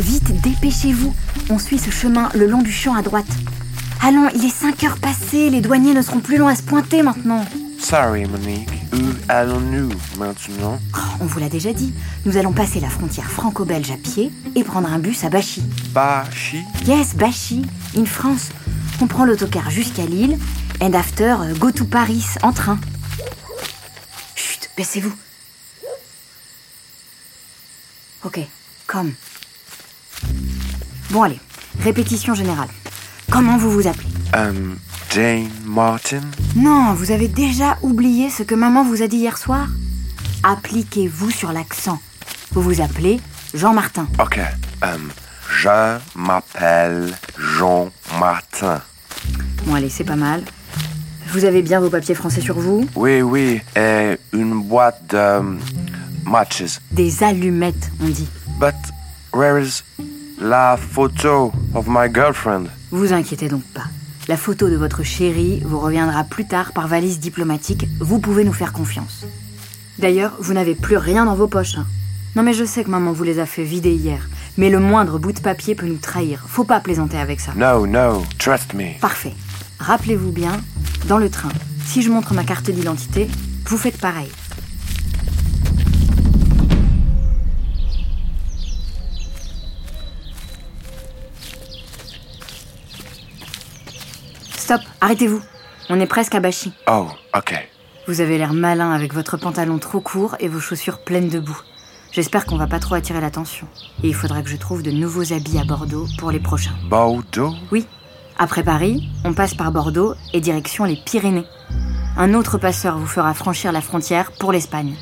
Vite, dépêchez-vous. On suit ce chemin le long du champ à droite. Allons, il est 5 heures passées, les douaniers ne seront plus longs à se pointer maintenant. Sorry, Monique. Où allons-nous maintenant? Oh, on vous l'a déjà dit, nous allons passer la frontière franco-belge à pied et prendre un bus à Bachy. Bachi Yes, Bachy, in France. On prend l'autocar jusqu'à Lille, and after, euh, go to Paris en train. Chut, baissez-vous. Ok, comme. Bon allez, répétition générale. Comment vous vous appelez? Um, Jane Martin Non, vous avez déjà oublié ce que maman vous a dit hier soir? Appliquez-vous sur l'accent. Vous vous appelez Jean Martin. Ok. Um, je m'appelle Jean Martin. Bon allez, c'est pas mal. Vous avez bien vos papiers français sur vous? Oui, oui. Et une boîte de um, matches. Des allumettes, on dit. But where is la photo of my girlfriend? Vous inquiétez donc pas. La photo de votre chérie vous reviendra plus tard par valise diplomatique. Vous pouvez nous faire confiance. D'ailleurs, vous n'avez plus rien dans vos poches. hein. Non mais je sais que maman vous les a fait vider hier. Mais le moindre bout de papier peut nous trahir. Faut pas plaisanter avec ça. No, no. Trust me. Parfait. Rappelez-vous bien, dans le train, si je montre ma carte d'identité, vous faites pareil. Stop, arrêtez-vous. On est presque à Bachy. Oh, ok. Vous avez l'air malin avec votre pantalon trop court et vos chaussures pleines de boue. J'espère qu'on va pas trop attirer l'attention. Et il faudra que je trouve de nouveaux habits à Bordeaux pour les prochains. Bordeaux? Oui. Après Paris, on passe par Bordeaux et direction les Pyrénées. Un autre passeur vous fera franchir la frontière pour l'Espagne.